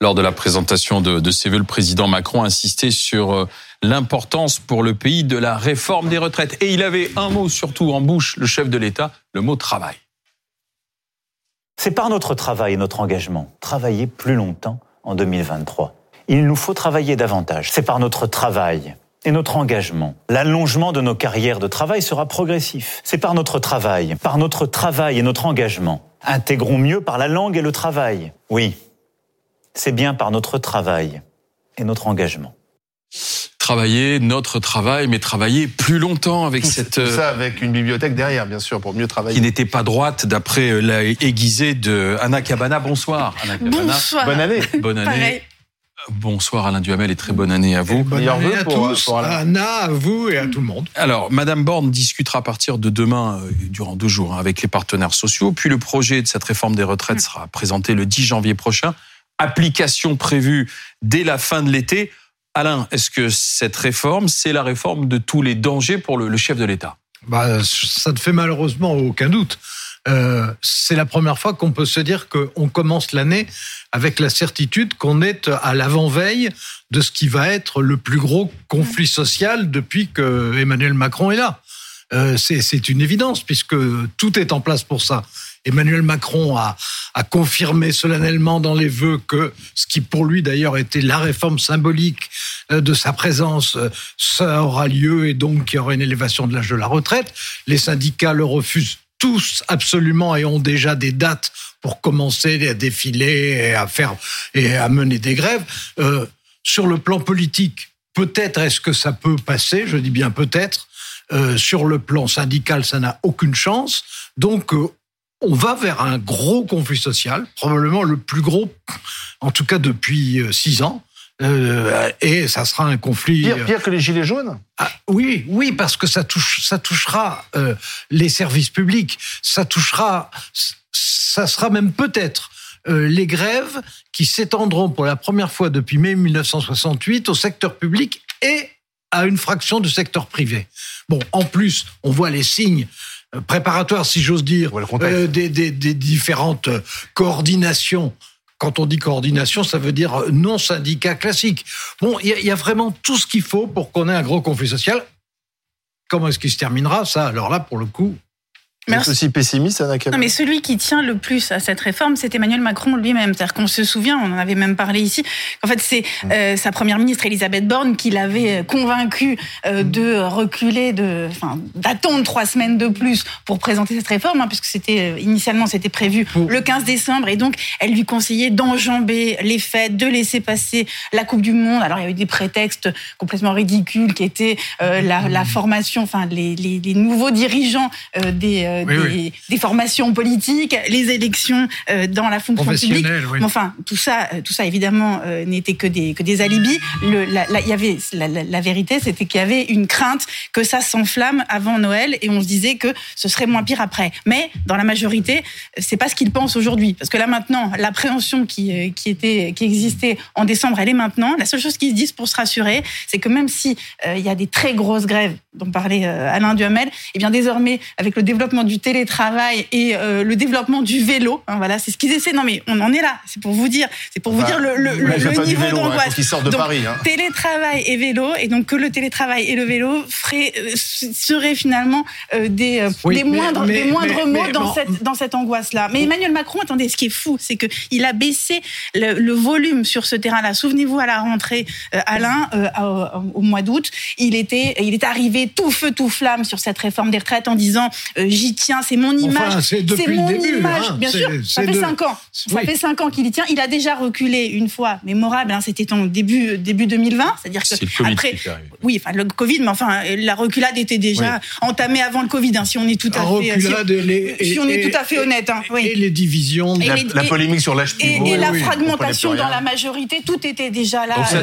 Lors de la présentation de, de ses le président Macron a insisté sur euh, l'importance pour le pays de la réforme des retraites. Et il avait un mot surtout en bouche, le chef de l'État, le mot travail. C'est par notre travail et notre engagement, travailler plus longtemps en 2023. Il nous faut travailler davantage. C'est par notre travail et notre engagement. L'allongement de nos carrières de travail sera progressif. C'est par notre travail, par notre travail et notre engagement. Intégrons mieux par la langue et le travail. Oui, c'est bien par notre travail et notre engagement. Travailler notre travail, mais travailler plus longtemps avec cette... Tout ça avec une bibliothèque derrière, bien sûr, pour mieux travailler. Qui n'était pas droite, d'après euh, la aiguisée de Anna Cabana. Bonsoir, Anna Cabana. Bonsoir. Bonne année. Bonne année. Pareil. Bonsoir Alain Duhamel et très bonne année à vous. Bonne Meilleurs année vœux à pour- tous, pour Alain. à Anna, à vous et à tout le monde. Alors, Madame Borne discutera à partir de demain, euh, durant deux jours, hein, avec les partenaires sociaux. Puis le projet de cette réforme des retraites sera présenté le 10 janvier prochain. Application prévue dès la fin de l'été. Alain, est-ce que cette réforme, c'est la réforme de tous les dangers pour le, le chef de l'État? Bah, ça ne fait malheureusement aucun doute. Euh, c'est la première fois qu'on peut se dire qu'on commence l'année avec la certitude qu'on est à l'avant-veille de ce qui va être le plus gros conflit social depuis que Emmanuel Macron est là. Euh, c'est une évidence puisque tout est en place pour ça. Emmanuel Macron a, a confirmé solennellement dans les vœux que ce qui pour lui d'ailleurs était la réforme symbolique euh, de sa présence, euh, ça aura lieu et donc il y aura une élévation de l'âge de la retraite. Les syndicats le refusent tous absolument et ont déjà des dates pour commencer à défiler et à faire et à mener des grèves. Euh, sur le plan politique, peut-être est-ce que ça peut passer, je dis bien peut-être. Euh, sur le plan syndical, ça n'a aucune chance. Donc, euh, on va vers un gros conflit social, probablement le plus gros, en tout cas depuis six ans. Euh, et ça sera un conflit. Pire, pire que les gilets jaunes Ah, oui, oui, parce que ça touche, ça touchera euh, les services publics, ça touchera, ça sera même peut-être euh, les grèves qui s'étendront pour la première fois depuis mai 1968 au secteur public et à une fraction du secteur privé. Bon, en plus, on voit les signes euh, préparatoires, si j'ose dire, euh, des, des- des différentes euh, coordinations. Quand on dit coordination, ça veut dire euh, non syndicat classique. Bon, il y, y a vraiment tout ce qu'il faut pour qu'on ait un gros conflit social. Comment est-ce qu'il se terminera Ça, alors là, pour le coup, Merci. aussi pessimiste, Anna Non, mais celui qui tient le plus à cette réforme, c'est Emmanuel Macron lui-même. C'est-à-dire qu'on se souvient, on en avait même parlé ici. En fait, c'est euh, sa première ministre Elisabeth Borne qui l'avait convaincu euh, de reculer, de, enfin, d'attendre trois semaines de plus pour présenter cette réforme, hein, puisque c'était euh, initialement c'était prévu le 15 décembre, et donc elle lui conseillait d'enjamber les fêtes, de laisser passer la Coupe du Monde. Alors il y a eu des prétextes complètement ridicules qui étaient euh, la, la formation, enfin les, les, les nouveaux dirigeants euh, des, euh, Oui, des, oui. des formations politiques, les élections euh, dans la fonction publique. professionnel, oui. Mais enfin, tout ça, euh, tout ça évidemment euh, n'était que des que des alibis. Le, la, y avait la, vérité, c'était qu'il y avait une crainte que ça s'enflamme avant Noël et on se disait que ce serait moins pire après. Mais dans la majorité, c'est pas ce qu'ils pensent aujourd'hui, parce que là maintenant, l'appréhension qui qui était qui existait en décembre, elle est maintenant. La seule chose qu'ils se disent pour se rassurer, c'est que même si il y a des très grosses grèves dont parlait Alain Duhamel, et bien désormais avec le développement du télétravail et euh, le développement du vélo, hein, voilà, c'est ce qu'ils essaient. Non mais on en est là, c'est pour vous dire, c'est pour vous Enfin, dire le, le, le- niveau vélo, hein, d'angoisse. sortent de Donc, Paris. Hein. Télétravail et vélo, et donc que le télétravail et le vélo ferait, euh, seraient finalement euh, des, euh, Oui, des mais- moindres, mais- des moindres mais- mots mais dans bon. cette, dans cette angoisse-là. Mais Emmanuel Macron, attendez, ce qui est fou, c'est que il a baissé le, le volume sur ce terrain-là. Souvenez-vous à la rentrée, euh, Alain, euh, au, au mois d'août, il était, il est arrivé tout feu tout flamme sur cette réforme des retraites en disant euh, j'y tiens, c'est mon image, Enfin, c'est mon le début, image. hein. Bien sûr, ça fait de- cinq ans. Ça Oui. fait cinq ans qu'il y tient. Il a déjà reculé une fois, mémorable. Hein, C'était en début début 2020, c'est-à-dire que C'est le Covid après, oui, enfin le Covid, mais enfin la reculade était déjà entamée avant le Covid. hein, si on est tout à fait, reculade et les- si, on est et- tout à fait honnête, hein, oui. et les divisions. Et La, les- la et- polémique sur l'âge Et, pivot. et la fragmentation dans la majorité, tout était déjà là euh,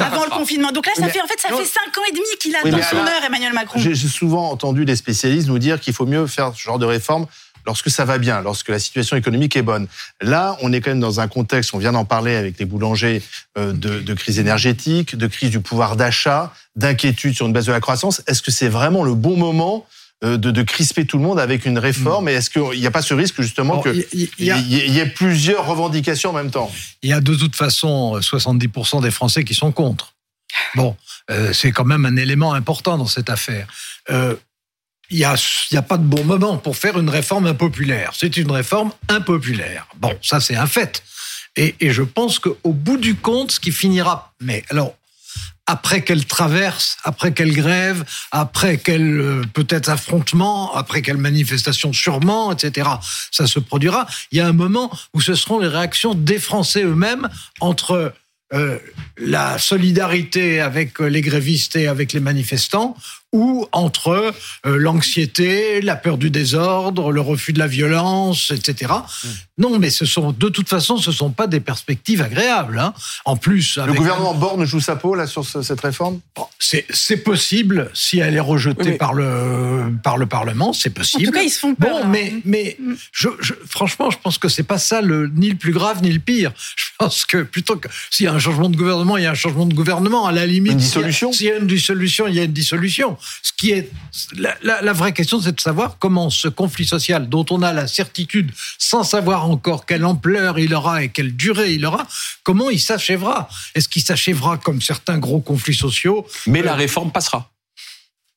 avant le confinement. Donc là, ça fait en fait ça fait cinq ans et demi qu'il attend Oui, mais son Emmanuel Macron. J'ai j'ai souvent entendu des spécialistes nous dire qu'il faut mieux faire ce genre de réforme lorsque ça va bien, lorsque la situation économique est bonne. Là, on est quand même dans un contexte, on vient d'en parler avec les boulangers, euh, de, de crise énergétique, de crise du pouvoir d'achat, d'inquiétude sur une baisse de la croissance. Est-ce que c'est vraiment le bon moment euh, de, de crisper tout le monde avec une réforme? Et est-ce qu'il n'y a pas ce risque justement qu'il il y- y y, ait plusieurs revendications en même temps? Il y a de toute façon euh, 70% des Français qui sont contre. Bon, euh, c'est quand même un élément important dans cette affaire. Euh, Il n'y a, a pas de bon moment pour faire une réforme impopulaire. C'est une réforme impopulaire. Bon, ça c'est un fait. Et, et je pense qu'au bout du compte, ce qui finira... Mais alors, après quelle traverse, après quelle grève, après quel euh, peut-être affrontement, après quelle manifestation sûrement, etc. Ça se produira. Il y a un moment où ce seront les réactions des Français eux-mêmes entre euh, la solidarité avec euh, les grévistes et avec les manifestants ou entre euh, l'anxiété, la peur du désordre, le refus de la violence, etc. Non, mais ce sont de toute façon, ce sont pas des perspectives agréables. Hein. En plus, Le avec gouvernement Borne joue sa peau là sur ce- cette réforme? Bon, C'est c'est possible si elle est rejetée Oui, mais- par le par le Parlement, c'est En possible. tout cas, ils se font peur. Bon, hein. mais mais Mm. je, je- franchement, je pense que c'est pas ça le ni le plus grave ni le pire. Je pense que plutôt que s'il y a un changement de gouvernement, il y a un changement de gouvernement. À la limite, Une s'il y a- dissolution? S'il y a une dissolution, il y a une dissolution. Ce qui est la, la- la vraie question, c'est de savoir comment ce conflit social, dont on a la certitude, sans savoir encore quelle ampleur il aura et quelle durée il aura, comment il s'achèvera? Est-ce qu'il s'achèvera comme certains gros conflits sociaux? Mais la réforme passera.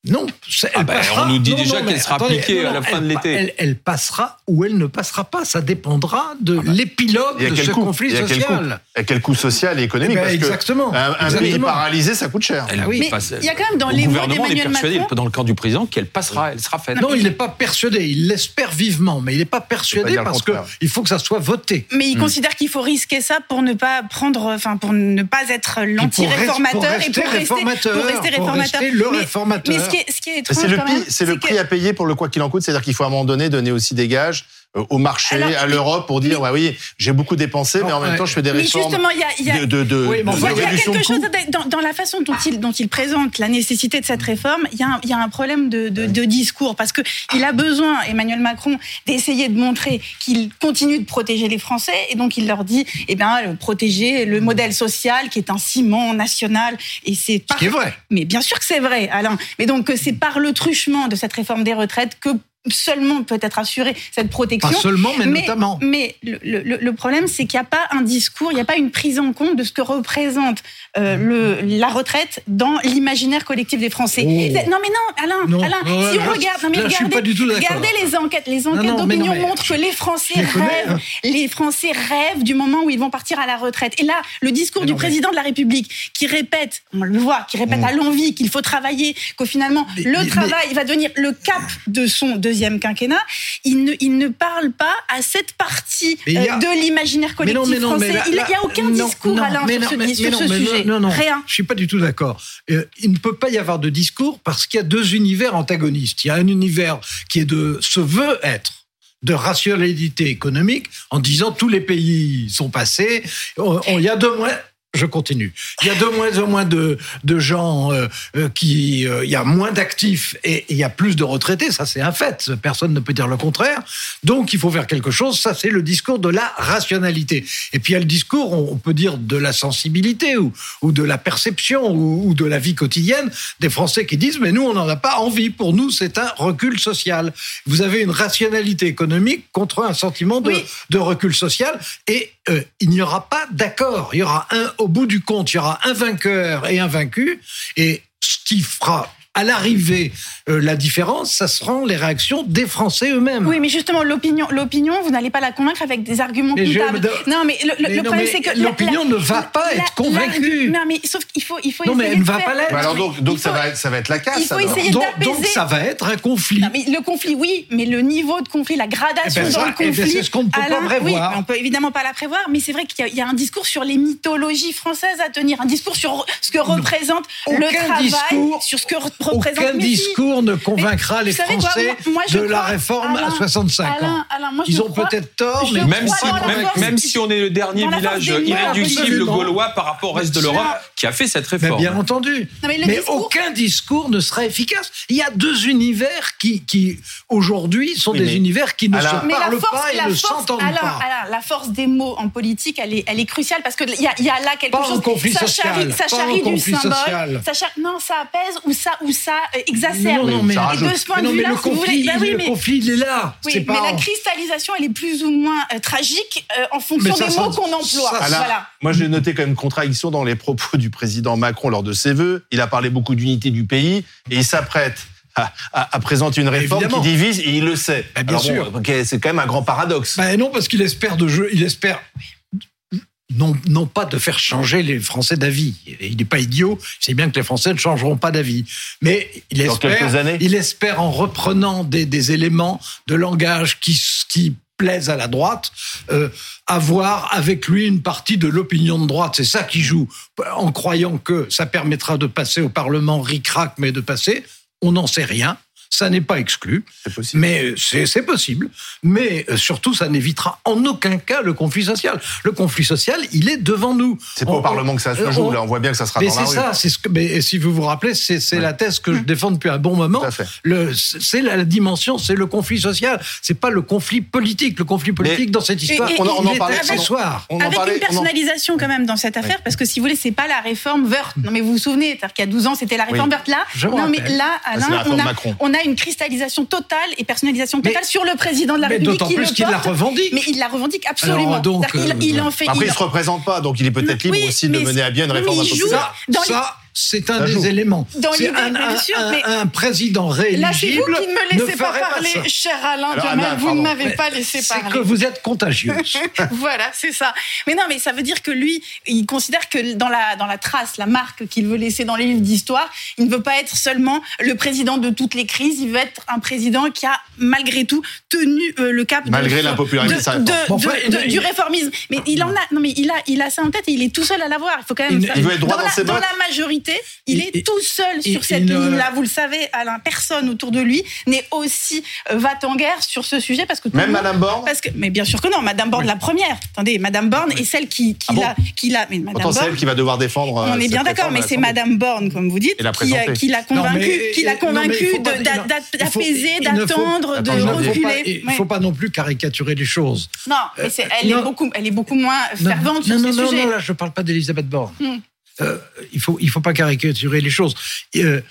Non, elle Ah ben, passera. on nous dit Non, déjà qu'elle sera attendez, appliquée non, à la fin de l'été. Elle, elle passera ou elle ne passera pas. Ça dépendra de l'épilogue Il y a de ce coût conflit a quel coût social. A quel coût social et économique Eh ben, Parce que exactement, un, un pays exactement. paralysé, ça coûte cher. Elle Ah oui. Mais passe- il y a quand même dans le les gouvernement est d'Emmanuel persuadé, Macron- dans le camp du président, qu'elle passera, elle sera faite. Non, il n'est pas persuadé. Il l'espère vivement, mais il n'est pas persuadé parce que contraire. il faut que ça soit voté. Mais il considère qu'il faut risquer ça pour ne pas prendre, enfin pour ne pas être l'anti-réformateur et pour rester, réformateur, le mais, réformateur. Mais ce qui est, ce qui est Mais étrange C'est le, prix, que- à payer pour le quoi qu'il en coûte, c'est-à-dire qu'il faut à un moment donné donner aussi des gages au marché, Alors, à l'Europe pour dire ouais, oui, j'ai beaucoup dépensé, mais en même temps je fais des Mais réformes justement, il y a, il y a- de, de, de, Oui, mais de enfin, Il y a réduction de quelque chose dans, dans la façon dont il, dont il présente la nécessité de cette réforme. Il y a un, il y a un problème de, de, de discours parce que il a besoin, Emmanuel Macron, d'essayer de montrer qu'il continue de protéger les Français et donc il leur dit, eh bien, euh, protéger le modèle social qui est un ciment national et c'est Ce qui est vrai. mais bien sûr que c'est vrai, Alain. Mais donc que c'est par le truchement de cette réforme des retraites que seulement peut être assurée cette protection. Pas seulement, mais, notamment. Mais le, le- le problème, c'est qu'il n'y a pas un discours, il n'y a pas une prise en compte de ce que représente euh, le, la retraite dans l'imaginaire collectif des Français. Oh. Non, mais non, Alain, Non, Alain, non, si là, on regarde, non, mais là, regardez, regardez les enquêtes. Les enquêtes d'opinion montrent que les Français connais, rêvent, hein. les Français rêvent du moment où ils vont partir à la retraite. Et là, le discours Mais du président de la République qui répète, on le voit, qui répète à l'envie qu'il faut travailler, qu'au finalement Mais- le travail va devenir le cap de son deuxième quinquennat, il ne, il ne parle pas à cette partie a- euh, de l'imaginaire Mais collectif non, mais non, français. mais là- il n'y a aucun non, discours, Alain, sur ce, sur ce sujet. Non, non, Rien. je suis pas du tout d'accord. Euh, il ne peut pas y avoir de discours parce qu'il y a deux univers antagonistes. Il y a un univers qui est de se veut être de rationalité économique en disant tous les pays sont passés. Il y a de moins. Je continue. Il y a de moins en moins de, de gens euh, euh, qui. euh, il y a moins d'actifs et, et il y a plus de retraités. Ça, c'est un fait. Personne ne peut dire le contraire. Donc, il faut faire quelque chose. Ça, c'est le discours de la rationalité. Et puis, il y a le discours, on on peut dire, de la sensibilité ou, ou de la perception ou, ou de la vie quotidienne des Français qui disent, mais nous, on n'en a pas envie. Pour nous, c'est un recul social. Vous avez une rationalité économique contre un sentiment de, Oui. de recul social et euh, il n'y aura pas d'accord. Il y aura un, au bout du compte, il y aura un vainqueur et un vaincu. Et ce qui fera à l'arrivée euh, la différence, ça seront les réactions des Français eux-mêmes. Oui, mais justement, l'opinion, l'opinion, vous n'allez pas la convaincre avec des arguments Mais je- comptables. mais- non, mais le, le- mais le non, problème, c'est que l'opinion ne va pas la- être convaincue. la- non, mais sauf qu'il faut, il faut Non, mais elle ne va faire- pas l'être. Mais alors donc, donc ça, va être, ça va être la casse. il faut alors. essayer donc, d'apaiser. donc ça va être un conflit. Non, mais le conflit, oui, mais le niveau de conflit, la gradation Eh ben, dans ça, le eh ben, conflit. c'est ce qu'on ne peut pas prévoir. Oui, on peut évidemment pas la prévoir, mais c'est vrai qu'il y a- il y, a un discours sur les mythologies françaises à tenir, un discours sur ce que représente le travail, discours- sur ce que représente. Aucun discours ne convaincra Mais les quoi, Français moi- moi, je de la réforme à Alain, 65 ans. Alain, moi, Ils ont peut-être tort, mais Même si, dans la même, force- même si on est le dernier village irréductible gaulois par rapport au reste de l'Europe qui a fait cette Mais réforme. bien entendu. Non, mais le mais discours- aucun discours ne sera efficace. Il y a deux univers qui, qui aujourd'hui, sont Oui, des univers qui ne Alain- se Mais la parlent force, pas et la ne force, s'entendent pas. La force des mots en politique, elle est, elle est cruciale parce qu'il y a, il y a là quelque Pas chose. un conflit ça social, charrie, ça pas un charrie du conflit symbole. social. Ça char- non, ça apaise ou ça, ou ça euh, exacerbe. Non, non, mais- Ça Et de ce point de vue-là, le si vous voulez- conflit, bah oui, le mais- conflit, il est là. Oui, mais pas la en- cristallisation, elle est plus ou moins euh, tragique euh, en fonction ça, des mots qu'on emploie. ça, voilà. Moi, j'ai noté quand même une contradiction dans les propos du président Macron lors de ses vœux. Il a parlé beaucoup d'unité du pays et il s'apprête à, à- à présenter une réforme Évidemment. qui divise et il le sait. Bah, bien Alors bon, sûr. ok, c'est quand même un grand paradoxe. Ben non, parce qu'il espère de jeu, il espère non, non pas de faire changer les Français d'avis. Il n'est pas idiot, il sait bien que les Français ne changeront pas d'avis. Mais il Dans espère, années. il espère en reprenant des, des éléments de langage qui, qui plaisent à la droite, euh, avoir avec lui une partie de l'opinion de droite. C'est ça qui joue, en croyant que ça permettra de passer au Parlement ric-rac, mais de passer. On n'en sait rien. Ça n'est pas exclu. C'est possible. Mais euh, c'est possible. Mais euh, surtout, ça n'évitera en aucun cas le conflit social. Le conflit social, il est devant nous. C'est pas On- au Parlement que ça se on- joue. Là, on voit bien que ça sera Mais dans la c'est rue. ça, c'est ce que. Mais si vous vous rappelez, c'est la thèse que je défends depuis un bon moment. Tout à fait. Le, c'est la dimension, c'est le conflit social. C'est pas le conflit politique. Le conflit politique dans cette histoire, et- On en- on il en est parlait- accessoire. On en Avec parlait- une personnalisation quand même dans cette affaire, parce que si vous voulez, c'est pas la réforme Wörth. Non mais vous vous souvenez, c'est-à-dire qu'il y a 12 ans, c'était la réforme Oui. Wörth. Là, Je non mais là, c'est Alain, la réforme on a, Macron. on a une cristallisation totale et personnalisation totale Mais- sur le président de la Mais République d'autant qui plus le qu'il la revendique. Mais il la revendique absolument. Alors, donc, il, euh, en fait. Après, il il se représente pas, donc il est peut-être libre Oui, aussi de mener à bien une réforme mais il joue- impopulaire. Ça, dans les- ça, c'est un des éléments. Dans C'est l'idée, un, bien un- sûr, un- mais- un président rééligible. Là, c'est vous qui ne me laissez pas parler, cher Alain Alors, Vous ne m'avez pas laissé C'est parler. que vous êtes contagieuse. voilà, c'est ça. Mais non, mais ça veut dire que lui, il considère que dans la, dans la trace, la marque qu'il veut laisser dans les livres d'histoire, il ne veut pas être seulement le président de toutes les crises, il veut être un président qui a, malgré tout, tenu euh, le cap Malgré de, l'impopularité de- Bon, enfin, il- du réformisme. Mais il en a, non, mais il a, il a ça en tête et il est tout seul à l'avoir. Il faut quand même. Il- il veut être droit dans la, ses bottes. la majorité, il, Il- est il- tout seul il- sur cette ligne-là. Vous le savez, Alain, personne autour de lui n'est aussi euh, va en guerre sur ce sujet parce que Même monde- Madame Borne parce que, mais bien sûr que non, Madame Borne la première. Attendez, Madame Borne est celle qui, qui Ah bon l'a, qui l'a. Mais Madame Autant c'est elle Borne, qui va devoir défendre. euh, on est bien d'accord, mais c'est. Madame Borne, comme vous dites, qui, l'a Non, convaincu, qui l'a non, non, d'apaiser, d'attendre, de reculer. Il ne faut pas non plus caricaturer les choses. Non, mais elle, non. est beaucoup, elle est beaucoup moins fervente non, sur non, ce non, sujet. non, là, je ne parle pas d'Elisabeth Borne. Euh, il faut, il faut pas caricaturer les choses. Euh,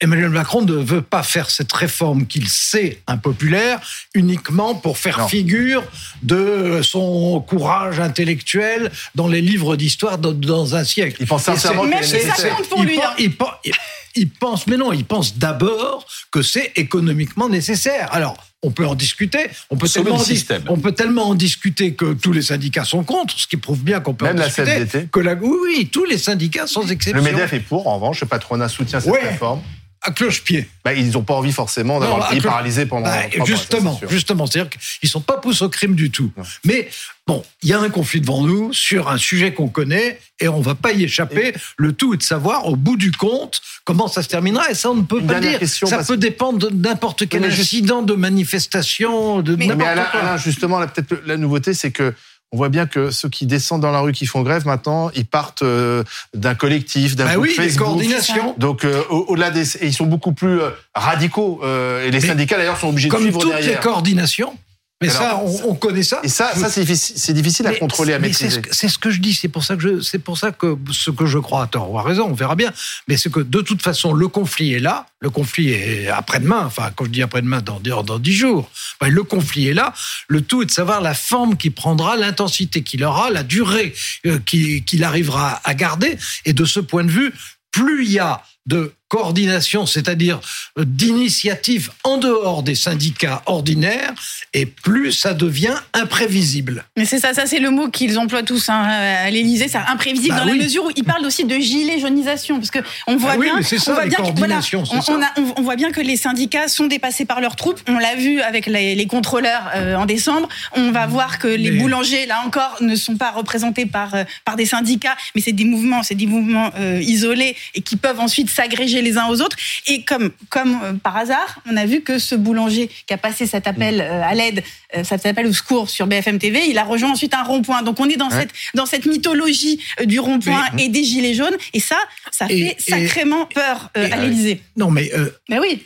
Emmanuel Macron ne veut pas faire cette réforme qu'il sait impopulaire uniquement pour faire Non. figure de son courage intellectuel dans les livres d'histoire dans, un siècle. Il pense sincèrement c'est- Même qu'il si est ça nécessaire. compte pour il lui, pen- hein. il pense, mais non, il pense d'abord que c'est économiquement nécessaire. Alors, on peut en discuter, on peut, Sauver tellement le système. on peut tellement en discuter que tous les syndicats sont contre, ce qui prouve bien qu'on peut Même en la discuter. CFDT. Que la, oui, oui, tous les syndicats sans exception. Le MEDEF est pour, en revanche, le patronat soutient cette Ouais. réforme. À cloche-pied. Bah, ils n'ont pas envie forcément d'avoir le pays cloche- paralysé pendant. Bah, ça, justement, justement, c'est-à-dire qu'ils sont pas poussés au crime du tout. Non. Mais bon, il y a un conflit devant nous sur un sujet qu'on connaît et on va pas y échapper. Le tout est de savoir au bout du compte comment ça se terminera et ça on ne peut pas dire. question, ça peut dépendre de n'importe quel incident de manifestation, de Mais- Mais Alain, quoi. Alain, justement, là, peut-être la nouveauté, c'est que on voit bien que ceux qui descendent dans la rue, qui font grève maintenant, ils partent euh, d'un collectif, d'un Bah groupe oui, Facebook. coordinations. Donc, euh, au- au-delà des, et ils sont beaucoup plus euh, radicaux. euh, et les Mais syndicats d'ailleurs sont obligés de Comme suivre toutes les derrière. coordinations. Mais Alors, ça, on, on connaît ça. Et ça, ça c'est difficile, à Mais- contrôler, à c'est maîtriser. ce que- C'est ce que je dis. C'est pour ça que je, c'est pour ça que ce que je crois à tort ou à raison, on verra bien. Mais c'est que de toute façon, le conflit est là. Le conflit est après-demain. Enfin, quand je dis après-demain, dans, dans dans dix jours. Le conflit est là. Le tout est de savoir la forme qu'il prendra, l'intensité qu'il aura, la durée euh, qu'il qu'il arrivera à garder. Et de ce point de vue, plus il y a de coordination, c'est-à-dire euh, d'initiative en dehors des syndicats ordinaires, et plus ça devient imprévisible. Mais c'est ça, ça c'est le mot qu'ils emploient tous hein, à l'Élysée, c'est imprévisible Bah dans oui. la mesure où ils parlent aussi de gilet jaunisation, parce que on voit Ah bien, ça, on voit bien que, voilà, coordinations, c'est on, ça. on a- on- on voit bien que les syndicats sont dépassés par leurs troupes. On l'a vu avec les, les contrôleurs euh, en décembre. On va voir que les Mais- boulangers, là encore, ne sont pas représentés par euh, par des syndicats, mais c'est des mouvements, c'est des mouvements euh, isolés et qui peuvent ensuite s'agréger les uns aux autres. Et comme comme euh, par hasard, on a vu que ce boulanger qui a passé cet appel euh, à l'aide, euh, cet appel au secours sur BFM TV, il a rejoint ensuite un rond-point. Donc on est dans Ouais. cette dans cette mythologie du rond-point et des gilets jaunes. Et ça, ça Et- fait sacrément peur et- à l'Élysée. Non, mais euh, Mais oui.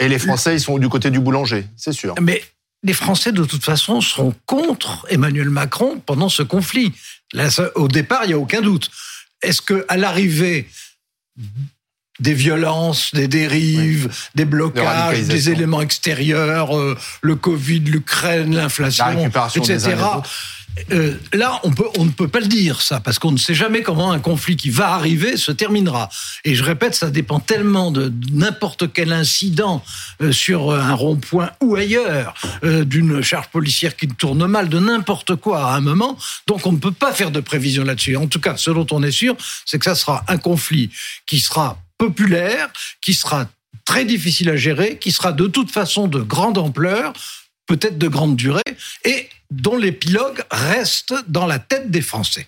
Et les Français, ils sont du côté du boulanger, c'est sûr. Mais les Français, de toute façon, seront contre Emmanuel Macron pendant ce conflit. Là, ça- au départ, il n'y a aucun doute. Est-ce que à l'arrivée, des violences, des dérives, des blocages, des éléments extérieurs, euh, le Covid, l'Ukraine, l'inflation, etc. Euh, là, on, peut, on ne peut pas le dire, ça, parce qu'on ne sait jamais comment un conflit qui va arriver se terminera. Et je répète, ça dépend tellement de n'importe quel incident euh, sur un rond-point ou ailleurs, euh, d'une charge policière qui tourne mal, de n'importe quoi à un moment. Donc, on ne peut pas faire de prévision là-dessus. En tout cas, ce dont on est sûr, c'est que ça sera un conflit qui sera populaire, qui sera très difficile à gérer, qui sera de toute façon de grande ampleur, peut-être de grande durée, et dont l'épilogue reste dans la tête des Français.